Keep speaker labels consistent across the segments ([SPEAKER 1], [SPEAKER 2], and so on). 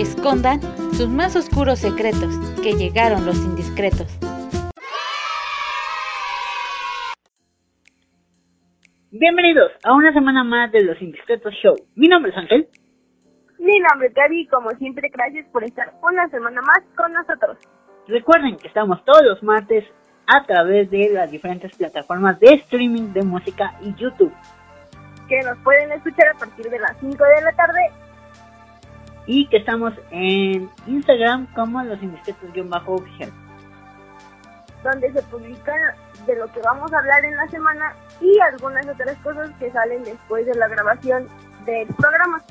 [SPEAKER 1] escondan sus más oscuros secretos, que llegaron los indiscretos.
[SPEAKER 2] Bienvenidos a una semana más de Los Indiscretos Show. Mi nombre es Ángel.
[SPEAKER 3] Mi nombre es Gaby y como siempre gracias por estar una semana más con nosotros.
[SPEAKER 2] Recuerden que estamos todos los martes a través de las diferentes plataformas de streaming de música y YouTube.
[SPEAKER 3] Que nos pueden escuchar a partir de las 5 de la tarde.
[SPEAKER 2] Y que estamos en Instagram como Los Indiscretos-oficial.
[SPEAKER 3] Donde se publica de lo que vamos a hablar en la semana y algunas otras cosas que salen después de la grabación del programa.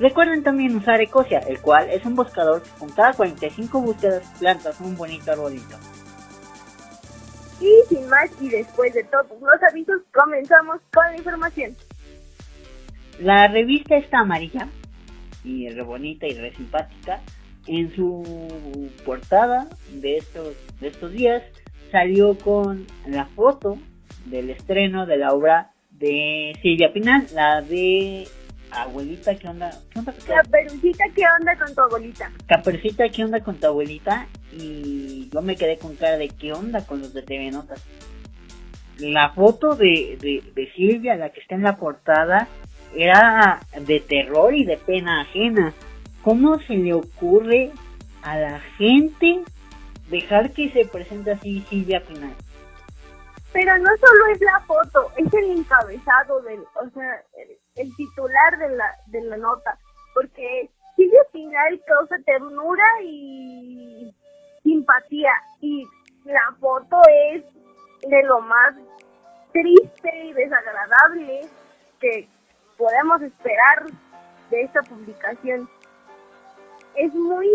[SPEAKER 2] Recuerden también usar Ecosia, el cual es un buscador que con cada 45 búsquedas plantas un bonito arbolito.
[SPEAKER 3] Y sin más y después de todos los avisos, comenzamos con la información.
[SPEAKER 2] La revista está amarilla y re bonita y re simpática. En su portada de estos, de estos días salió con la foto del estreno de la obra de Silvia Pinal, la de Abuelita, ¿qué onda? ¿Qué onda
[SPEAKER 3] con Caperucita, ¿qué onda con tu abuelita?
[SPEAKER 2] Caperucita, ¿qué onda con tu abuelita? Y yo me quedé con cara de ¿qué onda con los de TV Notas? La foto de, de, de Silvia, la que está en la portada, era de terror y de pena ajena. ¿Cómo se le ocurre a la gente dejar que se presente así Silvia Pinal?
[SPEAKER 3] Pero no solo es la foto, es el encabezado del, o sea, el, titular de la, de la nota, porque Silvia Pinal causa ternura y simpatía y la foto es de lo más triste y desagradable que podemos esperar de esta publicación. Es muy,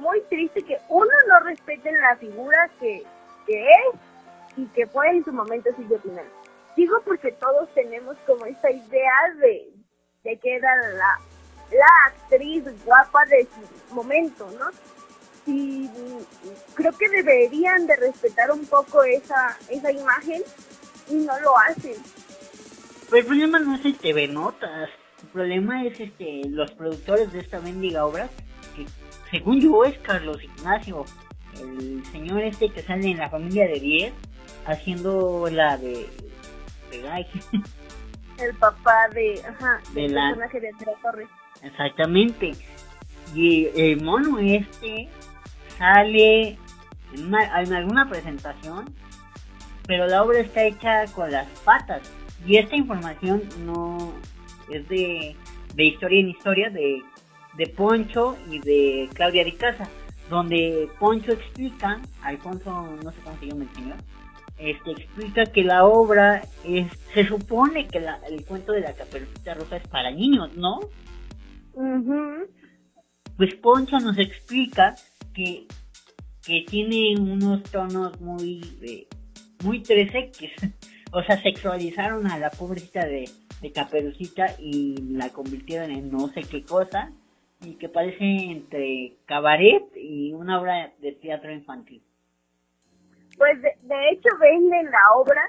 [SPEAKER 3] muy triste que uno no respete la figura que, que es y que fue en su momento Silvia Pinal. Digo porque todos tenemos como esta idea de, de que era la, la actriz guapa de su momento, ¿no? Y creo que deberían de respetar un poco esa, esa imagen y no lo hacen.
[SPEAKER 2] Pero el problema no es el TV Notas, el problema es este los productores de esta mendiga obra, que según yo es Carlos Ignacio, el señor este que sale en la familia de 10, haciendo la de, de Guy.
[SPEAKER 3] El papá de, ajá, de la, personaje de Andrea Torres.
[SPEAKER 2] Exactamente. Y el mono este sale en, en alguna presentación, pero la obra está hecha con las patas. Y esta información no es de, de historia en historia de, de Poncho y de Claudia de Casa, donde Poncho explica, Alfonso, no sé cómo se llama el señor, este, explica que la obra es, se supone que la, el cuento de la caperucita rosa es para niños, ¿no? Pues Poncho nos explica que, que tiene unos tonos muy, de, muy 3X, o sea, sexualizaron a la pobrecita de, de caperucita y la convirtieron en no sé qué cosa, y que parece entre cabaret y una obra de teatro infantil.
[SPEAKER 3] Pues de, hecho venden la obra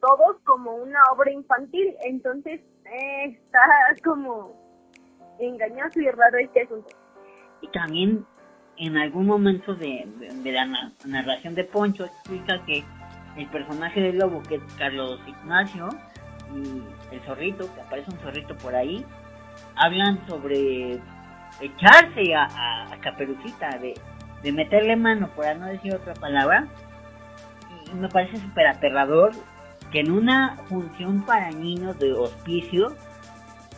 [SPEAKER 3] todos como una obra infantil, entonces eh, está como engañoso y raro este asunto.
[SPEAKER 2] Y también en algún momento de, la narración de Poncho explica que el personaje del lobo, que es Carlos Ignacio, y el zorrito, que aparece un zorrito por ahí, hablan sobre echarse a, Caperucita, de, meterle mano, por no decir otra palabra, me parece súper aterrador que en una función para niños de hospicio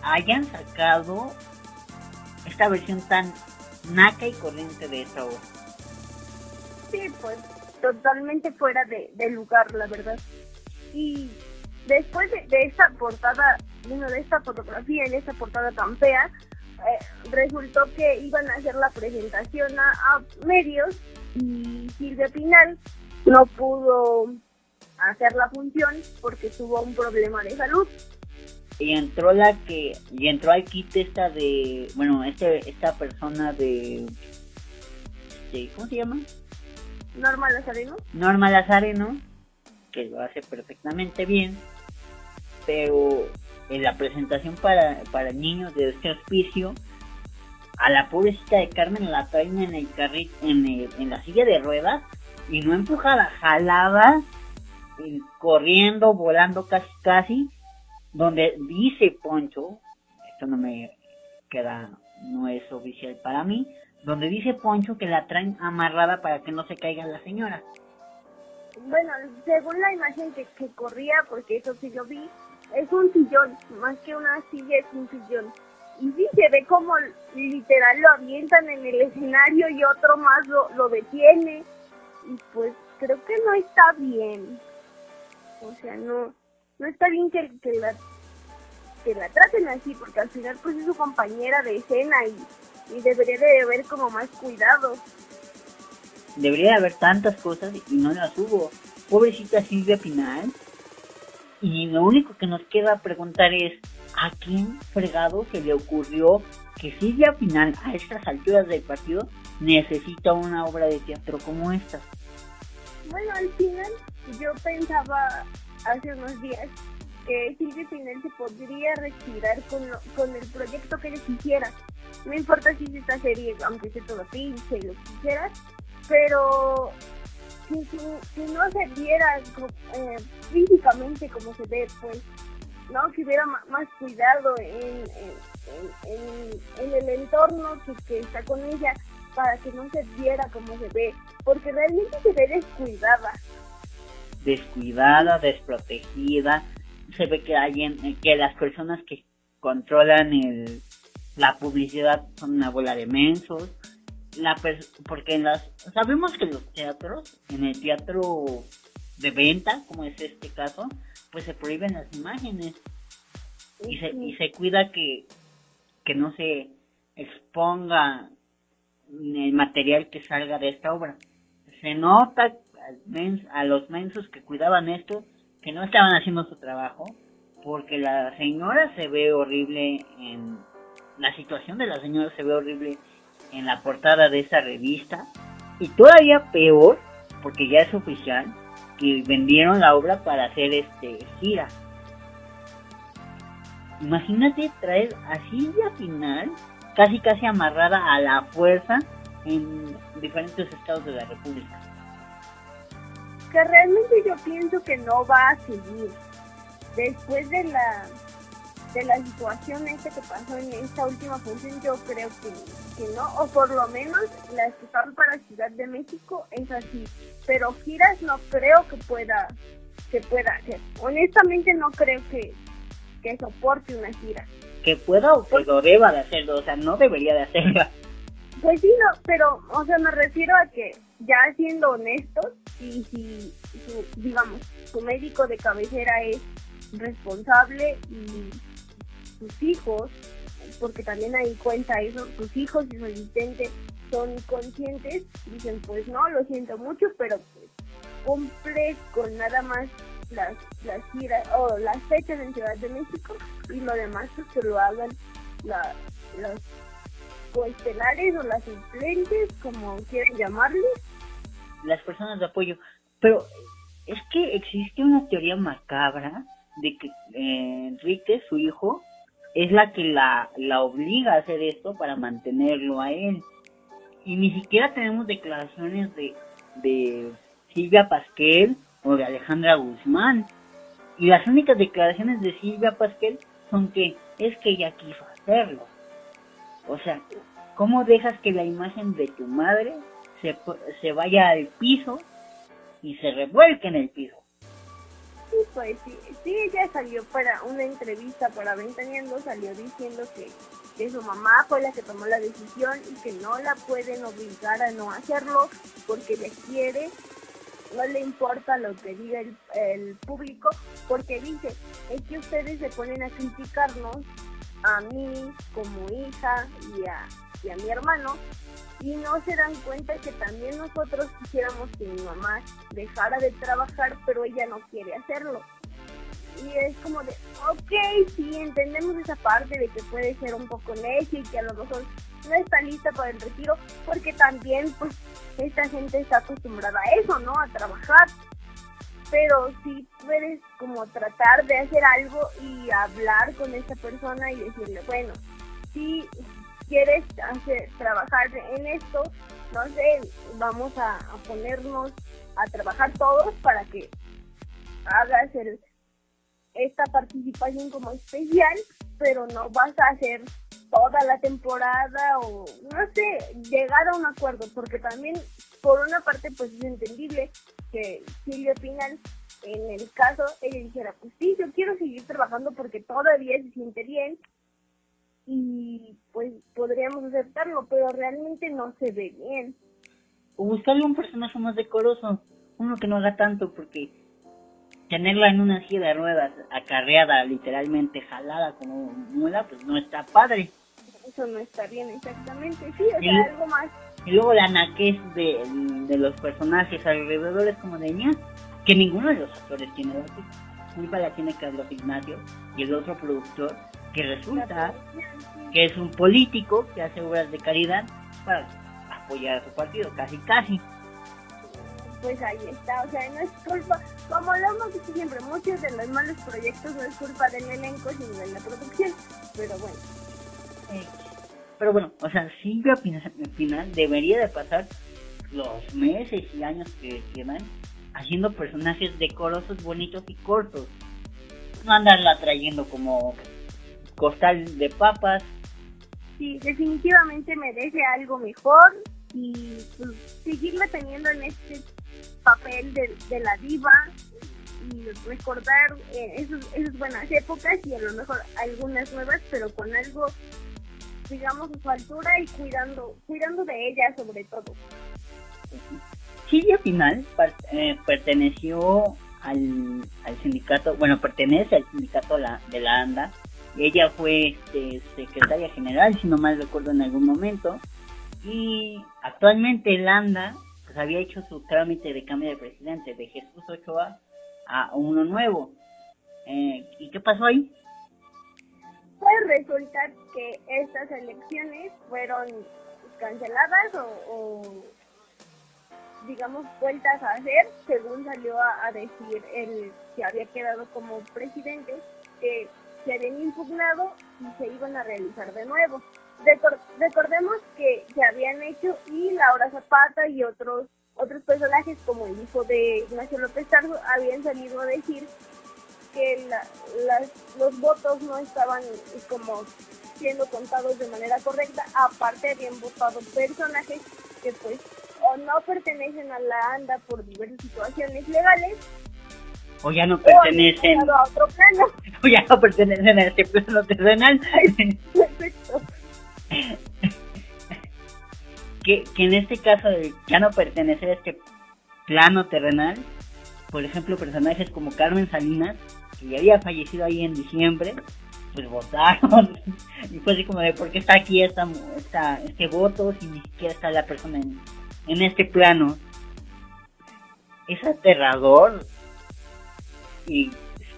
[SPEAKER 2] hayan sacado esta versión tan naca y corriente de esta obra.
[SPEAKER 3] Sí, pues totalmente fuera de, lugar, la verdad. Y después de, esta portada, bueno, de esta fotografía en esta portada tan fea, eh, resultó que iban a hacer la presentación a, a medios y Silvia Pinal no pudo hacer la función porque tuvo un problema de salud.
[SPEAKER 2] Y entró la que, y entró al kit esta de, bueno, este, esta persona de, este, ¿cómo se llama?
[SPEAKER 3] Norma Lazareno.
[SPEAKER 2] Norma Lazareno, que lo hace perfectamente bien, pero en la presentación para, para niños de este hospicio a la pobrecita de Carmen la traen en el carrito, en, en la silla de ruedas y no empujada, jalada, corriendo, volando casi casi, donde dice Poncho, esto no me queda, no es oficial para mí, donde dice Poncho que la traen amarrada para que no se caiga la señora.
[SPEAKER 3] Bueno, según la imagen que, corría, porque eso sí lo vi, es un sillón, más que una silla es un sillón. Y sí se ve como literal lo avientan en el escenario y otro más lo, lo detiene. Y pues creo que no está bien. O sea, no, no está bien que, que la que la traten así, porque al final pues es su compañera de escena y, y debería de haber como más cuidado.
[SPEAKER 2] Debería de haber tantas cosas y no las hubo. Pobrecita Silvia Pinal. Y lo único que nos queda preguntar es, ¿a quién fregado se le ocurrió que Silvia Pinal a estas alturas del partido necesita una obra de teatro como esta?
[SPEAKER 3] Bueno, al final yo pensaba hace unos días que Silvia Pinal se podría retirar con, con el proyecto que ella quisiera. No importa si es esta serie, aunque sea todo pinche, lo quisieras, pero si, si, no se viera eh, físicamente como se ve, pues, ¿no? Si hubiera más cuidado en, en, el entorno que, que, está con ella para que no se viera como se ve, porque realmente se ve descuidada.
[SPEAKER 2] Descuidada, desprotegida, se ve que alguien, que las personas que controlan el, la publicidad son una bola de mensos, la porque en las sabemos que los teatros en el teatro de venta como es este caso pues se prohíben las imágenes. Y se y se cuida que que no se exponga el material que salga de esta obra. Se nota a los mensos que cuidaban esto que no estaban haciendo su trabajo porque la señora se ve horrible en la situación de la señora se ve horrible en la portada de esa revista. Y todavía peor, porque ya es oficial, que vendieron la obra para hacer este gira. Imagínate traer así ya final, casi casi amarrada a la fuerza en diferentes estados de la República.
[SPEAKER 3] Que realmente yo pienso que no va a seguir. Después de la de la situación esta que pasó en esta última función, yo creo que, que no, o por lo menos las que están para Ciudad de México es así, pero giras no creo que pueda que pueda hacer. Honestamente no creo que, que soporte una gira.
[SPEAKER 2] Que pueda o que lo deba de hacerlo, o sea, no debería de hacerla.
[SPEAKER 3] Pues sí, no, pero, o sea, me refiero a que ya siendo honestos, y si, su, digamos, su médico de cabecera es responsable y sus hijos, porque también ahí cuenta eso, sus hijos y su asistente son conscientes, dicen pues no, lo siento mucho, pero pues cumple con nada más las, las giras o las fechas en Ciudad de México y lo demás pues que lo hagan la, los coestelares o las suplentes, como quieran llamarles.
[SPEAKER 2] Las personas de apoyo. Pero es que existe una teoría macabra de que eh, Enrique, su hijo, es la que la, la obliga a hacer esto para mantenerlo a él. Y ni siquiera tenemos declaraciones de, de Silvia Pasquel o de Alejandra Guzmán. Y las únicas declaraciones de Silvia Pasquel son que es que ella quiso hacerlo. O sea, ¿cómo dejas que la imagen de tu madre se, se vaya al piso y se revuelque en el piso?
[SPEAKER 3] Sí, pues sí, sí, ella salió para una entrevista para Ventaneando, salió diciendo que, que su mamá fue la que tomó la decisión y que no la pueden obligar a no hacerlo porque le quiere, no le importa lo que diga el, el público, porque dice, es que ustedes se ponen a criticarnos a mí como hija y a, y a mi hermano y no se dan cuenta que también nosotros quisiéramos que mi mamá dejara de trabajar, pero ella no quiere hacerlo. Y es como de, ok, sí, entendemos esa parte de que puede ser un poco necia y que a lo mejor no está lista para el retiro, porque también, pues, esta gente está acostumbrada a eso, ¿no? A trabajar. Pero sí puedes como tratar de hacer algo y hablar con esa persona y decirle, bueno, sí, quieres hacer, trabajar en esto, no sé, vamos a, ponernos a trabajar todos para que hagas el, esta participación como especial, pero no vas a hacer toda la temporada o no sé, llegar a un acuerdo, porque también por una parte pues es entendible que Silvia Pinal en el caso ella dijera, pues sí, yo quiero seguir trabajando porque todavía se siente bien y pues podríamos aceptarlo, pero realmente no se ve bien.
[SPEAKER 2] O buscarle un personaje más decoroso, uno que no haga tanto porque tenerla en una silla de ruedas acarreada, literalmente jalada como muela, pues no está padre.
[SPEAKER 3] Eso no está bien exactamente, sí, o sea, algo más.
[SPEAKER 2] Y luego la naquez de, de los personajes alrededor es como de ña, que ninguno de los actores tiene culpa la tiene Carlos Ignacio y el otro productor que resulta que es un político que hace obras de caridad para apoyar a su partido, casi casi.
[SPEAKER 3] Pues ahí está, o sea, no es culpa, como lo hemos dicho siempre, muchos de los malos proyectos no es culpa del elenco, sino de la producción, pero bueno.
[SPEAKER 2] pero bueno, o sea, Silvia final debería de pasar los meses y años que quedan haciendo personajes decorosos, bonitos y cortos. No andarla trayendo como costal de papas.
[SPEAKER 3] Sí, definitivamente merece algo mejor y pues, seguirla teniendo en este papel de, la diva y recordar eh, esas, buenas épocas y a lo mejor algunas nuevas, pero con algo, digamos, a su altura y cuidando, cuidando de ella sobre todo.
[SPEAKER 2] Silvia Pinal eh, perteneció al, sindicato, bueno, pertenece al sindicato de la ANDA. Ella fue este, secretaria general, si no mal recuerdo, en algún momento. Y actualmente el ANDA pues, había hecho su trámite de cambio de presidente de Jesús Ochoa a uno nuevo. Eh, ¿Y qué pasó ahí?
[SPEAKER 3] Pues resulta que estas elecciones fueron canceladas o digamos, vueltas a hacer, según salió a, decir el que había quedado como presidente, que se habían impugnado y se iban a realizar de nuevo. recordemos que se habían hecho y Laura Zapata y otros otros personajes como el hijo de Ignacio López Tarso habían salido a decir que los votos no estaban como siendo contados de manera correcta, aparte habían votado personajes que pues o no pertenecen a la ANDA por diversas situaciones legales.
[SPEAKER 2] O ya no pertenecen.
[SPEAKER 3] O,
[SPEAKER 2] ya no pertenecen a este plano terrenal. Que, que en este caso de ya no pertenecer a este plano terrenal, por ejemplo, personajes como Carmen Salinas, que ya había fallecido ahí en diciembre, pues votaron. y fue así como de, ¿por qué está aquí esta, esta, este voto si ni siquiera está la persona en, en este plano es aterrador y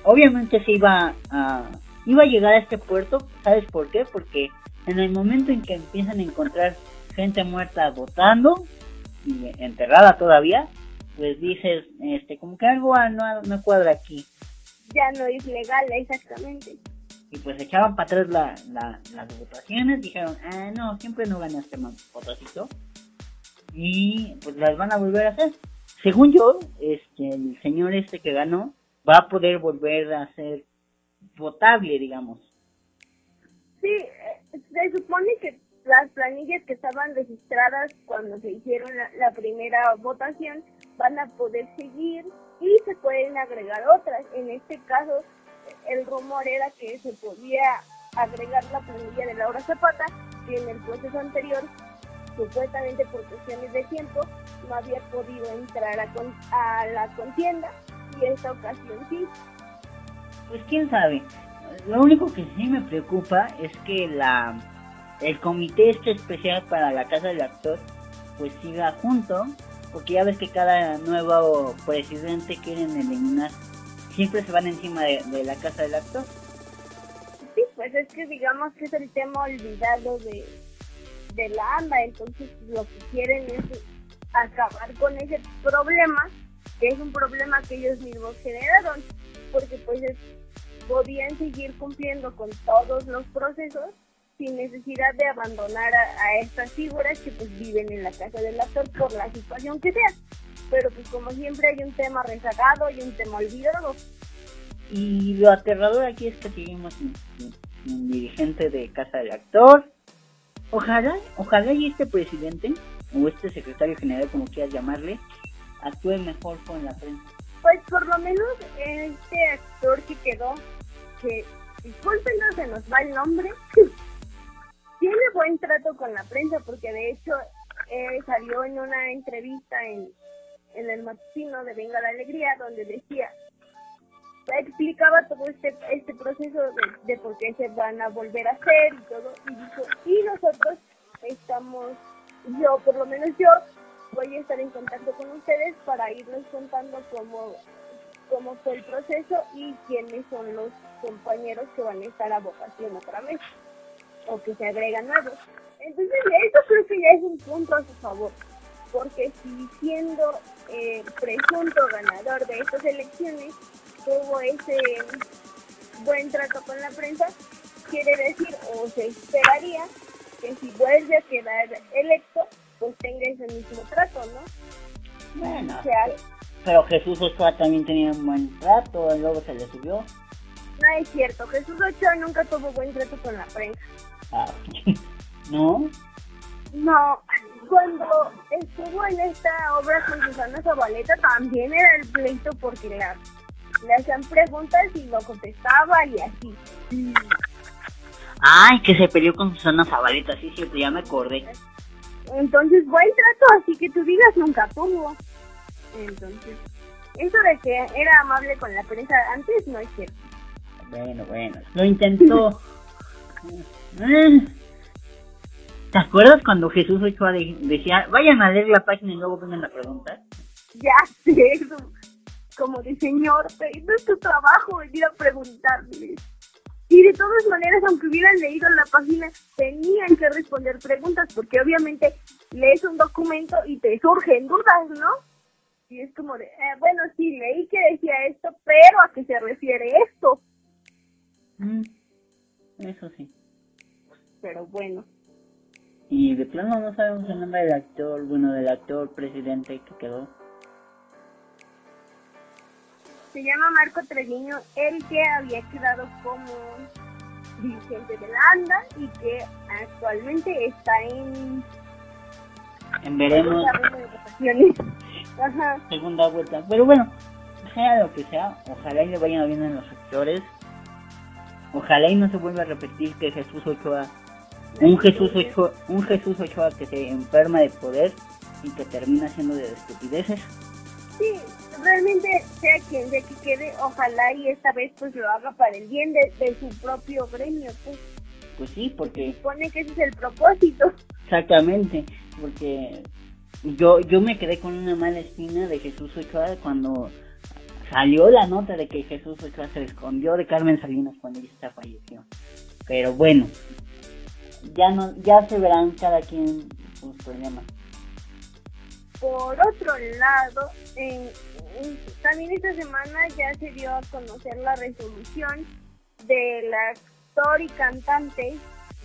[SPEAKER 2] obviamente se iba a iba a llegar a este puerto. Sabes por qué porque en el momento en que empiezan a encontrar gente muerta votando y enterrada todavía pues dices este como que algo no, no cuadra aquí.
[SPEAKER 3] Ya no es legal exactamente.
[SPEAKER 2] Y pues echaban para atrás la, las votaciones dijeron ah no siempre no gana este potosito y pues las van a volver a hacer. Según yo, este, el señor este que ganó va a poder volver a ser votable, digamos.
[SPEAKER 3] Sí, eh, se supone que las planillas que estaban registradas cuando se hicieron la, primera votación van a poder seguir y se pueden agregar otras. En este caso, el rumor era que se podía agregar la planilla de Laura Zapata, que en el proceso anterior supuestamente por cuestiones de tiempo no había podido entrar a, a la contienda esta ocasión sí.
[SPEAKER 2] Pues quién sabe. Lo único que sí me preocupa es que la el comité este especial para la casa del actor pues siga junto porque ya ves que cada nuevo presidente quieren eliminar siempre se van encima de, de la casa del actor
[SPEAKER 3] sí pues es que digamos que es el tema olvidado de de la ANDA, entonces lo que quieren es acabar con ese problema, que es un problema que ellos mismos generaron, porque pues podían seguir cumpliendo con todos los procesos sin necesidad de abandonar a, estas figuras que pues viven en la casa del actor por la situación que sea. Pero pues como siempre hay un tema rezagado y un tema olvidado.
[SPEAKER 2] Y lo aterrador aquí es que seguimos un dirigente de casa del actor. Ojalá, ojalá y este presidente o este secretario general, como quieras llamarle, actúe mejor con la prensa.
[SPEAKER 3] Pues por lo menos este actor que quedó, que discúlpenos, se nos va el nombre, tiene buen trato con la prensa porque de hecho eh, salió en una entrevista en, en el matutino de Venga la Alegría donde decía, explicaba todo este, este proceso de, de por qué se van a volver a hacer y todo, y dijo, y nosotros estamos, yo por lo menos yo, voy a estar en contacto con ustedes para irles contando cómo, cómo fue el proceso y quiénes son los compañeros que van a estar a vocación otra vez o que se agregan nuevos. Entonces, eso creo que ya es un punto a su favor, porque si siendo eh, presunto ganador de estas elecciones tuvo ese buen trato con la prensa, quiere decir o se esperaría que si vuelve a quedar electo, pues tenga ese mismo trato, ¿no?
[SPEAKER 2] Bueno, pero Jesús Ochoa también tenía un buen trato, luego se le subió.
[SPEAKER 3] No es cierto, Jesús Ochoa nunca tuvo buen trato con la prensa.
[SPEAKER 2] Ah, ¿No?
[SPEAKER 3] No, cuando estuvo en esta obra con Susana Zabaleta también era el pleito porque la, le hacían preguntas y lo contestaba y así.
[SPEAKER 2] Ay, que se peleó con Susana Zabaleta, sí, sí, ya me acordé.
[SPEAKER 3] Entonces, buen trato, así que tú digas nunca tuvo. Entonces, eso de que era amable con la prensa antes no es cierto.
[SPEAKER 2] Bueno, bueno, lo intentó. ¿Te acuerdas cuando Jesús Ochoa decía, vayan a leer la página y luego vengan a preguntar?
[SPEAKER 3] Ya sé, como de señor, no es tu trabajo venir a preguntarle. Y de todas maneras, aunque hubieran leído la página, tenían que responder preguntas, porque obviamente lees un documento y te surgen dudas, ¿no? Y es como de, eh, bueno, sí, leí que decía esto, pero ¿a qué se refiere esto?
[SPEAKER 2] Mm, eso sí.
[SPEAKER 3] Pero bueno.
[SPEAKER 2] Y de plano no sabemos el nombre del actor, bueno, del actor presidente que quedó.
[SPEAKER 3] Se llama Marco Treviño, el que había quedado como dirigente de la ANDA y que actualmente está en...
[SPEAKER 2] En veremos. Segunda vuelta. Pero bueno, sea lo que sea, ojalá y le vayan bien en los sectores. Ojalá y no se vuelva a repetir que Jesús Ochoa, un Jesús Ochoa, un Jesús Ochoa que se enferma de poder y que termina haciendo de estupideces.
[SPEAKER 3] Sí, realmente sea quien sea que quede, ojalá y esta vez pues lo haga para el bien de, su propio gremio, pues.
[SPEAKER 2] Pues sí, porque...
[SPEAKER 3] Supone que ese es el propósito.
[SPEAKER 2] Exactamente, porque yo yo me quedé con una mala espina de Jesús Ochoa cuando salió la nota de que Jesús Ochoa se escondió de Carmen Salinas cuando ella falleció. Pero bueno, ya no ya se verán cada quien sus problemas.
[SPEAKER 3] Por otro lado, en, también esta semana ya se dio a conocer la resolución del actor y cantante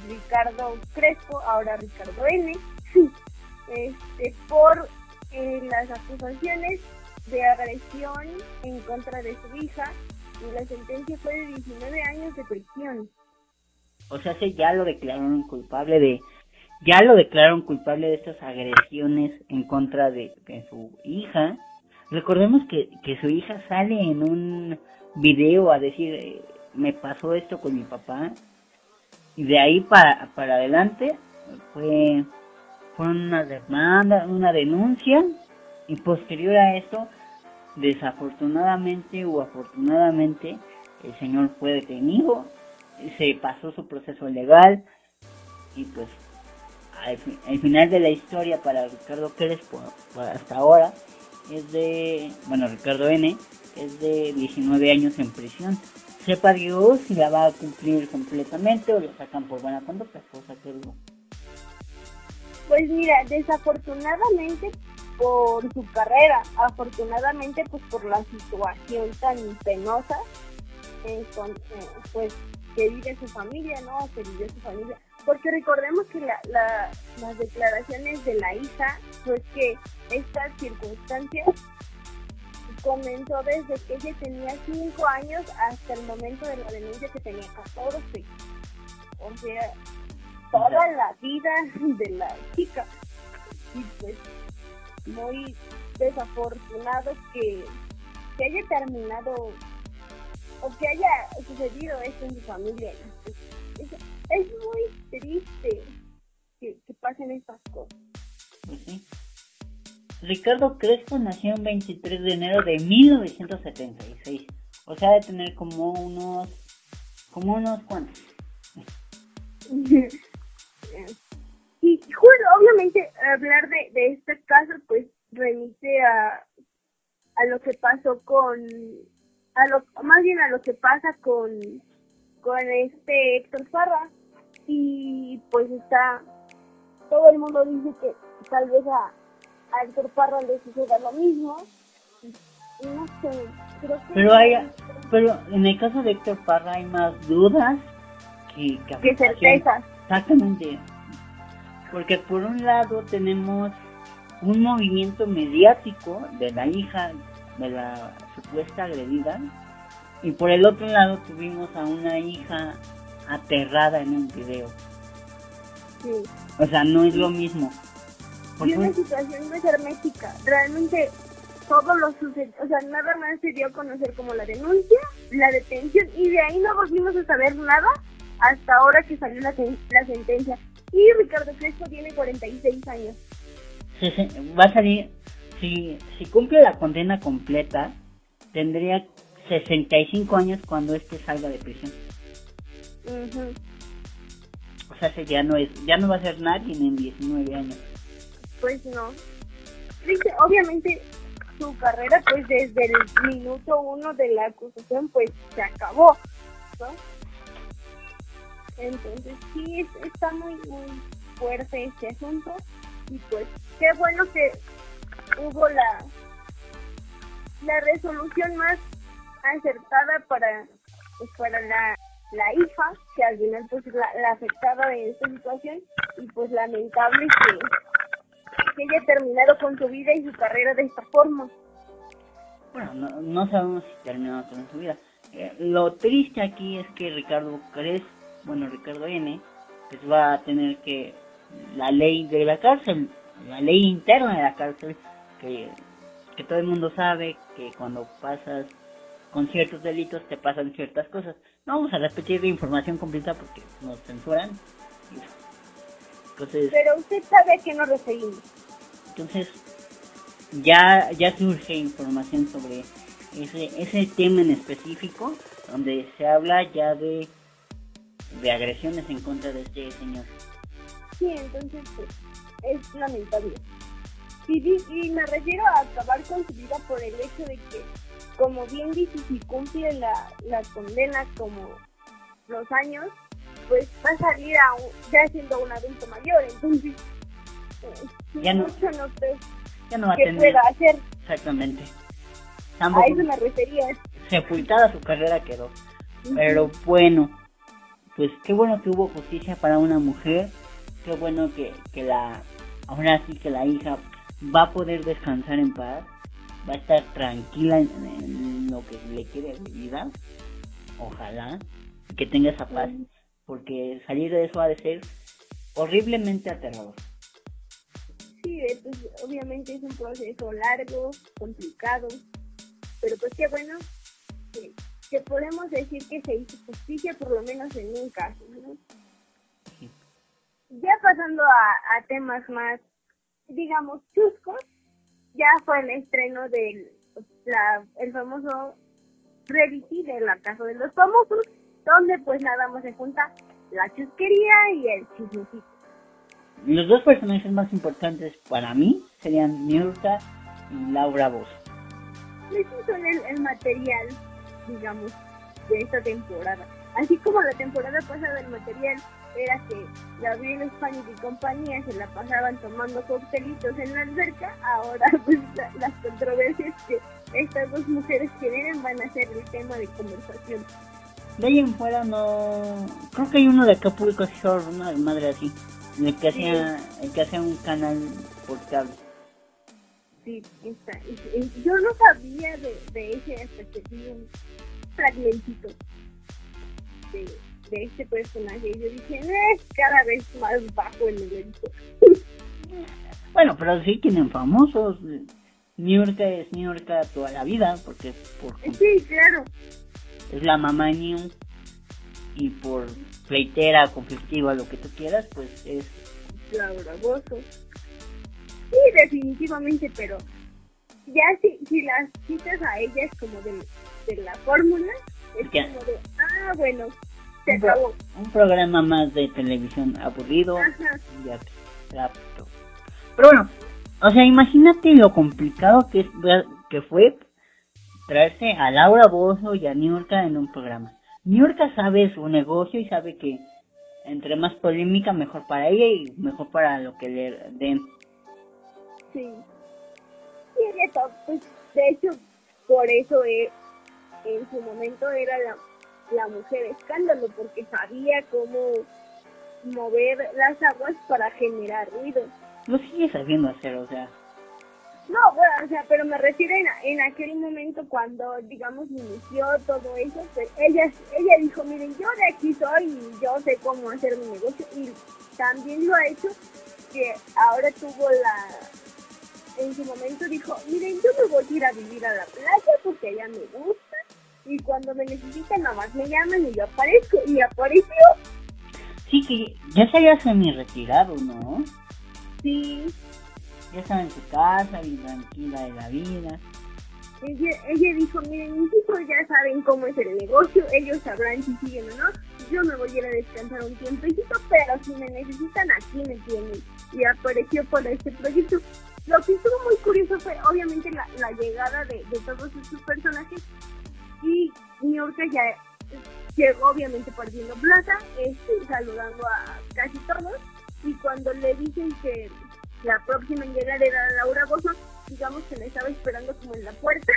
[SPEAKER 3] Ricardo Crespo, ahora Ricardo N, este, por eh, las acusaciones de agresión en contra de su hija y la sentencia fue de 19 años de prisión.
[SPEAKER 2] O sea, se ya lo declararon culpable de ya lo declararon culpable de estas agresiones en contra de, su hija. Recordemos que, que, su hija sale en un video a decir, eh, me pasó esto con mi papá. Y de ahí para, para adelante fue, fue una demanda, una denuncia. Y posterior a esto, desafortunadamente o afortunadamente, el señor fue detenido. Se pasó su proceso legal. Y pues el final de la historia para Ricardo Crespo hasta ahora es de, bueno, Ricardo N, es de 19 años en prisión. Sepa Dios si la va a cumplir completamente o lo sacan por buena conducta, cosa que
[SPEAKER 3] Pues mira, desafortunadamente por su carrera, afortunadamente pues por la situación tan penosa, eh, pues que vive su familia, ¿no? Que vive su familia porque recordemos que la, la, las declaraciones de la hija pues que estas circunstancias comenzó desde que ella tenía 5 años hasta el momento de la denuncia que tenía 14. O sea, toda la vida de la chica. Y pues muy desafortunado que, que haya terminado o que haya sucedido esto en su familia. Es, es muy triste que, que pasen estas cosas.
[SPEAKER 2] Ricardo Crespo nació el 23 de enero de 1976. O sea, de tener como unos... como unos cuantos.
[SPEAKER 3] y bueno, obviamente hablar de, de este caso pues remite a, a lo que pasó con a lo más bien a lo que pasa con con este Héctor Farra y pues está todo el mundo dice que tal vez a, a Héctor Parra le suceda lo mismo. No sé creo que
[SPEAKER 2] Pero hay, pero en el caso de Héctor Parra hay más dudas que, que,
[SPEAKER 3] que certezas.
[SPEAKER 2] Exactamente. Porque por un lado tenemos un movimiento mediático de la hija de la supuesta agredida y por el otro lado tuvimos a una hija aterrada en un video.
[SPEAKER 3] sí
[SPEAKER 2] O sea, no es lo mismo.
[SPEAKER 3] y una situación muy hermética. Realmente todo lo sucedió, o sea, nada más se dio a conocer como la denuncia, la detención y de ahí no volvimos a saber nada hasta ahora que salió la, la sentencia. Y Ricardo Crespo tiene 46 años.
[SPEAKER 2] se- se- va a salir, si, si cumple la condena completa, tendría 65 años cuando este salga de prisión. O sea, ese ya no es, ya no va a ser nadie en 19 años.
[SPEAKER 3] Pues no. Obviamente su carrera pues desde el minuto uno de la acusación pues se acabó. Entonces sí, es- está muy, muy fuerte este asunto y pues qué bueno que hubo la, la resolución más acertada para, pues, para la, la hija, que al final pues la, la afectada de esta situación y pues lamentable que que haya terminado con su vida y su carrera de esta forma.
[SPEAKER 2] Bueno, no, no sabemos si terminó con su vida. Eh, lo triste aquí es que Ricardo Cres, bueno, Ricardo N, pues va a tener que la ley de la cárcel, la ley interna de la cárcel, que, que todo el mundo sabe que cuando pasas con ciertos delitos te pasan ciertas cosas. No vamos a repetir la información completa porque nos censuran. Entonces,
[SPEAKER 3] Pero usted sabe a qué nos referimos.
[SPEAKER 2] entonces ya, ya surge información sobre ese, ese tema en específico, donde se habla ya de, de agresiones en contra de este señor.
[SPEAKER 3] Sí, entonces pues, es lamentable. Y, y me refiero a acabar con su vida por el hecho de que, como bien dice, si cumple la, la condena como los años, pues va a salir a un- ya siendo un adulto mayor. Entonces, eh,
[SPEAKER 2] Ya no-
[SPEAKER 3] mucho no sé
[SPEAKER 2] Ya no va a tener
[SPEAKER 3] hacer.
[SPEAKER 2] exactamente.
[SPEAKER 3] A
[SPEAKER 2] Tampoco
[SPEAKER 3] eso me refería.
[SPEAKER 2] sepultada su carrera quedó. Pero bueno, pues qué bueno que hubo justicia para una mujer. Qué bueno que, que la, ahora sí que la hija va a poder descansar en paz. Va a estar tranquila en, en lo que le quede de vida. Ojalá que tenga esa paz. Porque salir de eso ha de ser horriblemente aterrador.
[SPEAKER 3] Sí, pues obviamente es un proceso largo, complicado, pero pues qué bueno que, que podemos decir que se hizo justicia por lo menos en un caso, ¿no?
[SPEAKER 2] Sí.
[SPEAKER 3] Ya pasando a, a temas más, digamos, chuscos, ya fue el estreno del la, el famoso reality de la Casa de los Famosos, donde pues nada más se junta la chusquería y el chismecito.
[SPEAKER 2] Los dos personajes más importantes para mí serían Mirka y Laura Bozo.
[SPEAKER 3] Estos son el, el material, digamos, de esta temporada. Así como la temporada pasada el material era que Gabriel España y compañía se la pasaban tomando coctelitos en la alberca, ahora pues la- las controversias que estas dos mujeres generen van a ser el tema de conversación.
[SPEAKER 2] De ahí en fuera no... Creo que hay uno de Acapulco Shore, una madre así. El que hacía, el que hacía un canal por cable.
[SPEAKER 3] Sí, está. Yo no sabía de, de ese hasta que vi un fragmentito de, de este personaje. Y yo dije, es cada vez más bajo el evento.
[SPEAKER 2] Bueno, pero sí tienen famosos. Niurka es Niurka toda la vida, porque por
[SPEAKER 3] Sí, claro.
[SPEAKER 2] es la mamá de New y por pleitera, conflictiva, lo que tú quieras, pues es
[SPEAKER 3] Bozo. Sí, definitivamente, pero ya si, si las citas a ellas como de, de la fórmula, es como de, ah, bueno, se
[SPEAKER 2] un, pro-
[SPEAKER 3] acabó.
[SPEAKER 2] un programa más de televisión aburrido.
[SPEAKER 3] Ajá.
[SPEAKER 2] Ya, rápido. Pero bueno, o sea, imagínate lo complicado que, es, que fue traerse a Laura Bozo y a Niurka en un programa. Niurka sabe su negocio y sabe que entre más polémica, mejor para ella y mejor para lo que le den.
[SPEAKER 3] Sí. Y ella, pues, de hecho, por eso eh, en su momento era la, la mujer escándalo, porque sabía cómo mover las aguas para generar ruido.
[SPEAKER 2] Lo sigue sabiendo hacer, o sea.
[SPEAKER 3] No, bueno, o sea, pero me refiero en, en aquel momento cuando, digamos, inició todo eso, pues ella, ella dijo, miren, yo de aquí soy y yo sé cómo hacer mi negocio y también lo ha hecho que ahora tuvo la, en su momento dijo, miren, yo me voy a ir a vivir a la playa porque allá me gusta y cuando me necesitan nada más me llaman y yo aparezco y apareció,
[SPEAKER 2] Sí que ya se había semi retirado, ¿no?
[SPEAKER 3] sí,
[SPEAKER 2] Ya estaba en su casa, bien tranquila de la vida.
[SPEAKER 3] Ella, ella dijo, miren, mis hijos ya saben cómo es el negocio, ellos sabrán si siguen o no. Yo me voy a ir a descansar un tiempecito, pero si me necesitan, aquí me tienen. Y apareció por este proyecto. Lo que estuvo muy curioso fue, obviamente, la, la llegada de, de todos estos personajes. Y Niurka ya llegó, obviamente, partiendo plaza, este, saludando a casi todos. Y cuando le dicen que la próxima en llegar era Laura Bozo, digamos que la estaba esperando como en la puerta.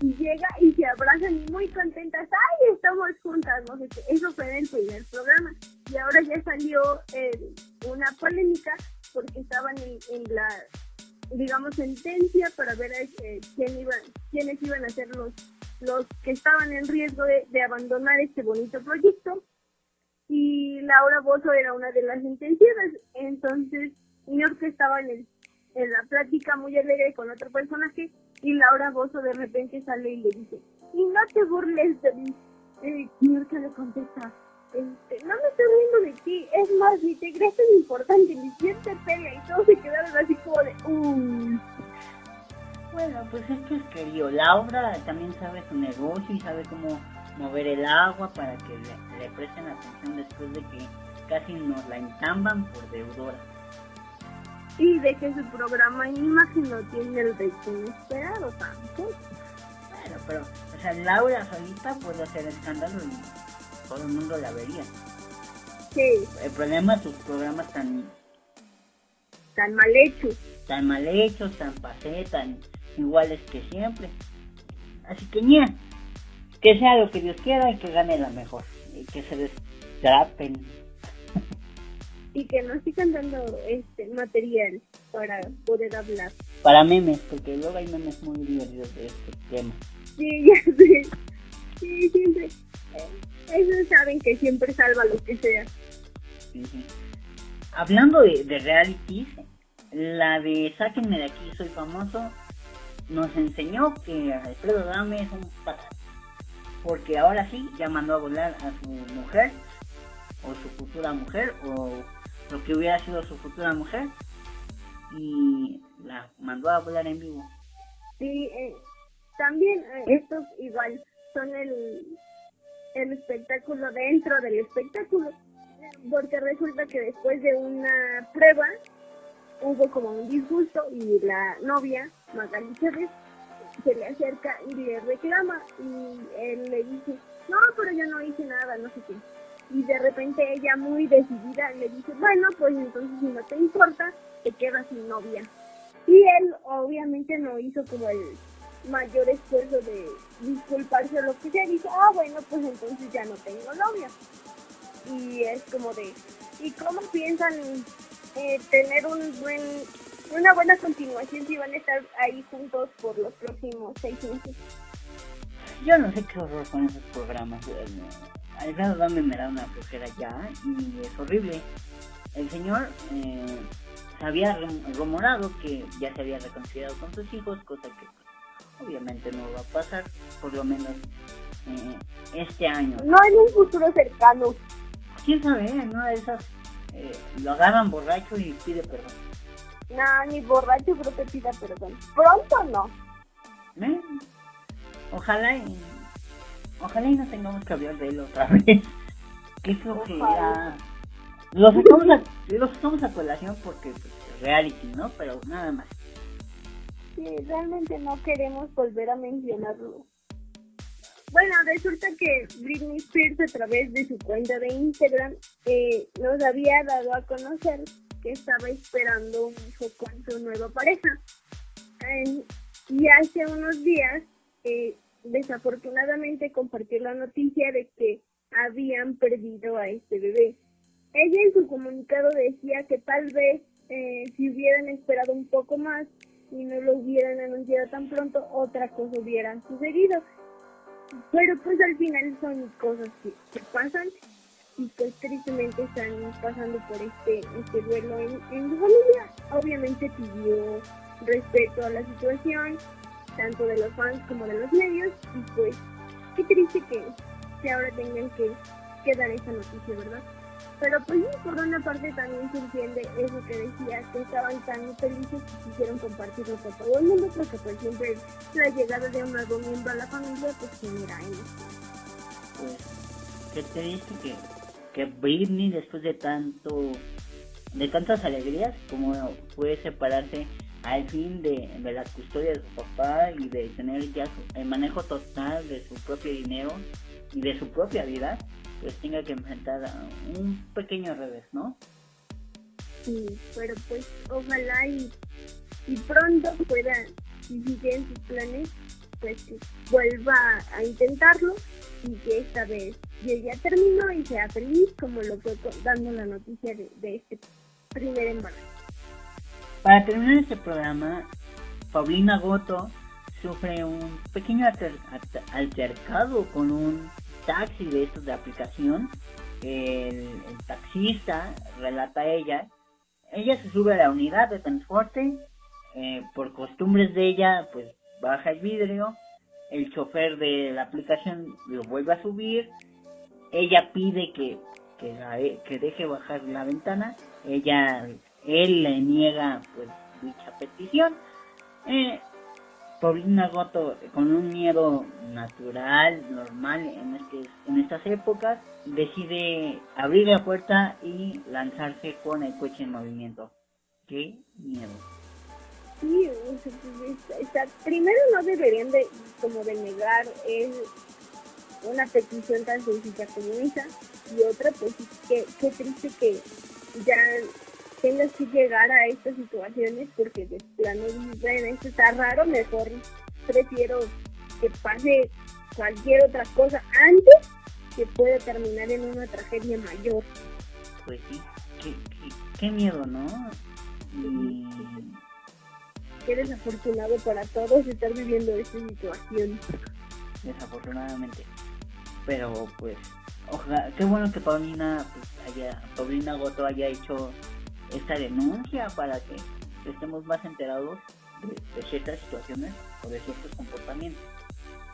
[SPEAKER 3] Y llega y se abrazan muy contentas, ay, estamos juntas, no sé qué, eso fue en el primer programa. Y ahora ya salió eh, una polémica porque estaban en, en la, digamos, sentencia para ver eh, quién iba, quiénes iban a ser los, los que estaban en riesgo de, abandonar este bonito proyecto y Laura Bozo era una de las sentenciadas, entonces York estaba en, el, en la plática muy alegre con otro personaje y Laura Bozo de repente sale y le dice, y no te burles de mí. Eh, York le contesta, este, no me estoy riendo de ti, es más, mi crees tan importante, mi piel te pega y todos se quedaron así como de, uy.
[SPEAKER 2] Bueno, pues es que es querido. Laura también sabe su negocio y sabe cómo mover el agua para que le, le presten atención después de que casi nos la entamban por deudora.
[SPEAKER 3] Y de que su programa en imagen no tiene el rating esperado tampoco.
[SPEAKER 2] Bueno, pero, o sea, Laura solita puede hacer escándalo y todo el mundo la vería.
[SPEAKER 3] Sí,
[SPEAKER 2] El problema es sus programas tan,
[SPEAKER 3] tan mal hecho.
[SPEAKER 2] tan mal hechos, tan pasé, tan iguales que siempre. Así que, ña, que sea lo que Dios quiera y que gane la mejor. Y que se destrapen.
[SPEAKER 3] y que nos sigan dando este material para poder hablar.
[SPEAKER 2] Para memes, porque luego hay memes muy divertidos de este tema.
[SPEAKER 3] Sí, ya sé. Sí, siempre. eh, Ellos saben que siempre salva lo que sea.
[SPEAKER 2] Sí, sí. Hablando de, de realities, la de Sáquenme de aquí, soy famoso, nos enseñó que Alfredo Dame es un patán. Porque ahora sí, ya mandó a volar a su mujer, o su futura mujer, o lo que hubiera sido su futura mujer, y la mandó a volar en vivo.
[SPEAKER 3] Sí, eh, también eh, estos igual son el, el espectáculo dentro del espectáculo. Porque resulta que después de una prueba hubo como un disgusto y la novia, Magali Chávez, se le acerca y le reclama y él le dice, no, pero yo no hice nada, no sé qué. Y de repente ella muy decidida le dice, bueno, pues entonces si no te importa, te quedas sin novia. Y él obviamente no hizo como el, mayor esfuerzo de disculparse o lo que sea, dice, ah, bueno, pues entonces ya no tengo novia. Y es como de, ¿y cómo piensan eh, tener un buen, una buena continuación si van a estar ahí juntos por los próximos seis meses?
[SPEAKER 2] Yo no sé qué horror con esos programas. Al grado me da una flojera ya y es horrible. El señor eh, se había rumorado que ya se había reconciliado con sus hijos, cosa que obviamente no va a pasar, por lo menos eh, este año.
[SPEAKER 3] No en un futuro cercano.
[SPEAKER 2] ¿Quién sabe? De esas eh, lo agarran borracho y pide perdón.
[SPEAKER 3] No, ni borracho creo que pida perdón. Pronto no.
[SPEAKER 2] ¿Eh? Ojalá y, ojalá y no tengamos que hablar de él otra vez. que es lo que ya... Lo sacamos, a, lo sacamos a colación porque pues, reality, ¿no? Pero nada más.
[SPEAKER 3] Sí, realmente no queremos volver a mencionarlo. Bueno, resulta que Britney Spears a través de su cuenta de Instagram eh, nos había dado a conocer que estaba esperando un hijo con su nueva pareja. y hace unos días eh, desafortunadamente compartió la noticia de que habían perdido a este bebé. Ella en su comunicado decía que tal vez eh, si hubieran esperado un poco más y no lo hubieran anunciado tan pronto, otra cosa hubiera sucedido. Pero pues al final son cosas que, pasan y pues tristemente están pasando por este, este duelo en, en su familia. Obviamente pidió respeto a la situación, tanto de los fans como de los medios, y pues qué triste que, que ahora tengan que, que dar esa noticia, ¿verdad? Pero pues por una parte también se entiende eso que decía, que estaban tan felices que quisieron compartirlo con todo el mundo, porque pues siempre la llegada de un nuevo miembro a la familia pues genera eso.
[SPEAKER 2] Pues, qué triste que, que Britney después de tanto, de tantas alegrías como fue separarse al fin de, de la custodia de su papá y de tener ya el manejo total de su propio dinero y de su propia vida, pues tenga que enfrentar a un pequeño revés, ¿no?
[SPEAKER 3] Sí, pero pues ojalá y, y pronto pueda, si siguen sus planes, pues vuelva a intentarlo y que esta vez ya terminó y sea feliz como lo fue dando la noticia de, de este primer embarazo.
[SPEAKER 2] Para terminar este programa, Paulina Goto sufre un pequeño altercado con un taxi de estos de aplicación. El, taxista, relata ella, ella se sube a la unidad de transporte, eh, por costumbres de ella, pues baja el vidrio, el chofer de la aplicación lo vuelve a subir, ella pide que, que, que deje bajar la ventana, ella él le niega pues dicha petición. Eh, Paulina Goto, con un miedo natural, normal en, este, en estas épocas, decide abrir la puerta y lanzarse con el coche en movimiento. ¡Qué miedo!
[SPEAKER 3] Sí, pues, primero no deberían de, como de negar una petición tan sencilla como esa, y otra pues qué, qué triste que ya tengas que llegar a estas situaciones porque de plano dicen, esto está raro, mejor prefiero que pase cualquier otra cosa antes que pueda terminar en una tragedia mayor.
[SPEAKER 2] Pues sí, qué, miedo, ¿no?
[SPEAKER 3] Y... Qué desafortunado para todos estar viviendo esta situación.
[SPEAKER 2] Desafortunadamente. Pero pues, ojalá, qué bueno que Paulina, pues, haya, Paulina Goto haya hecho esta denuncia para que estemos más enterados de, ciertas situaciones o de ciertos comportamientos.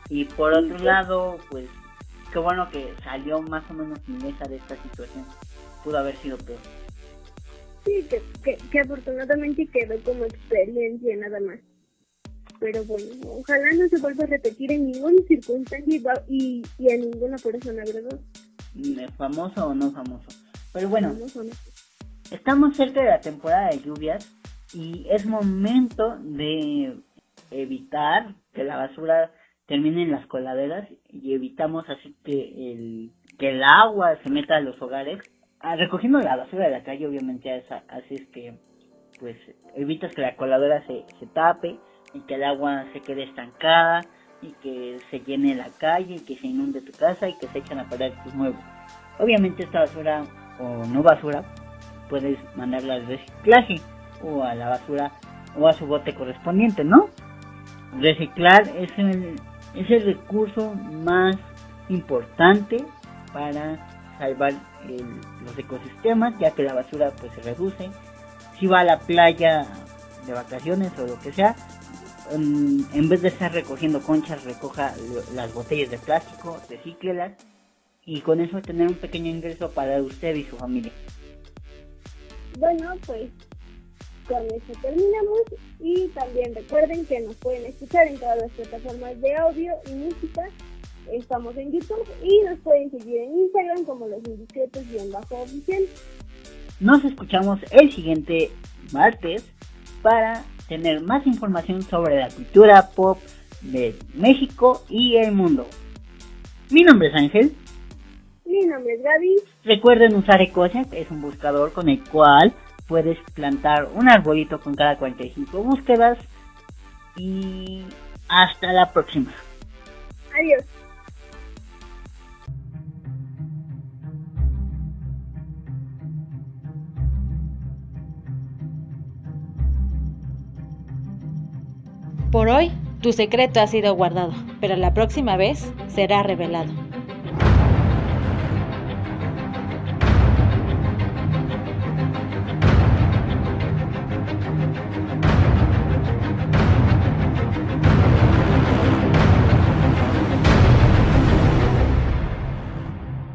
[SPEAKER 2] Y por otro lado, pues qué bueno que salió más o menos esa de esta situación. Pudo haber sido peor.
[SPEAKER 3] Sí, que, que, afortunadamente quedó como experiencia nada más. Pero bueno, ojalá no se vuelva a repetir en ninguna circunstancia y, y a ninguna persona, ¿verdad?
[SPEAKER 2] Famoso o no famoso. Pero bueno, Estamos cerca de la temporada de lluvias y es momento de evitar que la basura termine en las coladeras y evitamos así que el, que el agua se meta a los hogares. Ah, recogiendo la basura de la calle obviamente así es que pues evitas que la coladera se, se tape, y que el agua se quede estancada y que se llene la calle y que se inunde tu casa y que se echan a perder tus muebles. Obviamente esta basura o no basura puedes mandarla al reciclaje o a la basura o a su bote correspondiente, ¿no? Reciclar es el, es el recurso más importante para salvar los ecosistemas, ya que la basura pues se reduce. Si va a la playa de vacaciones o lo que sea, en, vez de estar recogiendo conchas, recoja las botellas de plástico, recíclelas y con eso tener un pequeño ingreso para usted y su familia.
[SPEAKER 3] Bueno, pues con eso terminamos y también recuerden que nos pueden escuchar en todas las plataformas de audio y música. Estamos en YouTube y nos pueden seguir en Instagram como los indiscretos y en bajo oficial.
[SPEAKER 2] Nos escuchamos el siguiente martes para tener más información sobre la cultura pop de México y el mundo. Mi nombre es Ángel.
[SPEAKER 3] Mi nombre es Gaby.
[SPEAKER 2] Recuerden usar Ecosia, que es un buscador con el cual puedes plantar un arbolito con cada 45 búsquedas. Y hasta la próxima.
[SPEAKER 3] Adiós.
[SPEAKER 1] Por hoy, tu secreto ha sido guardado, pero la próxima vez será revelado.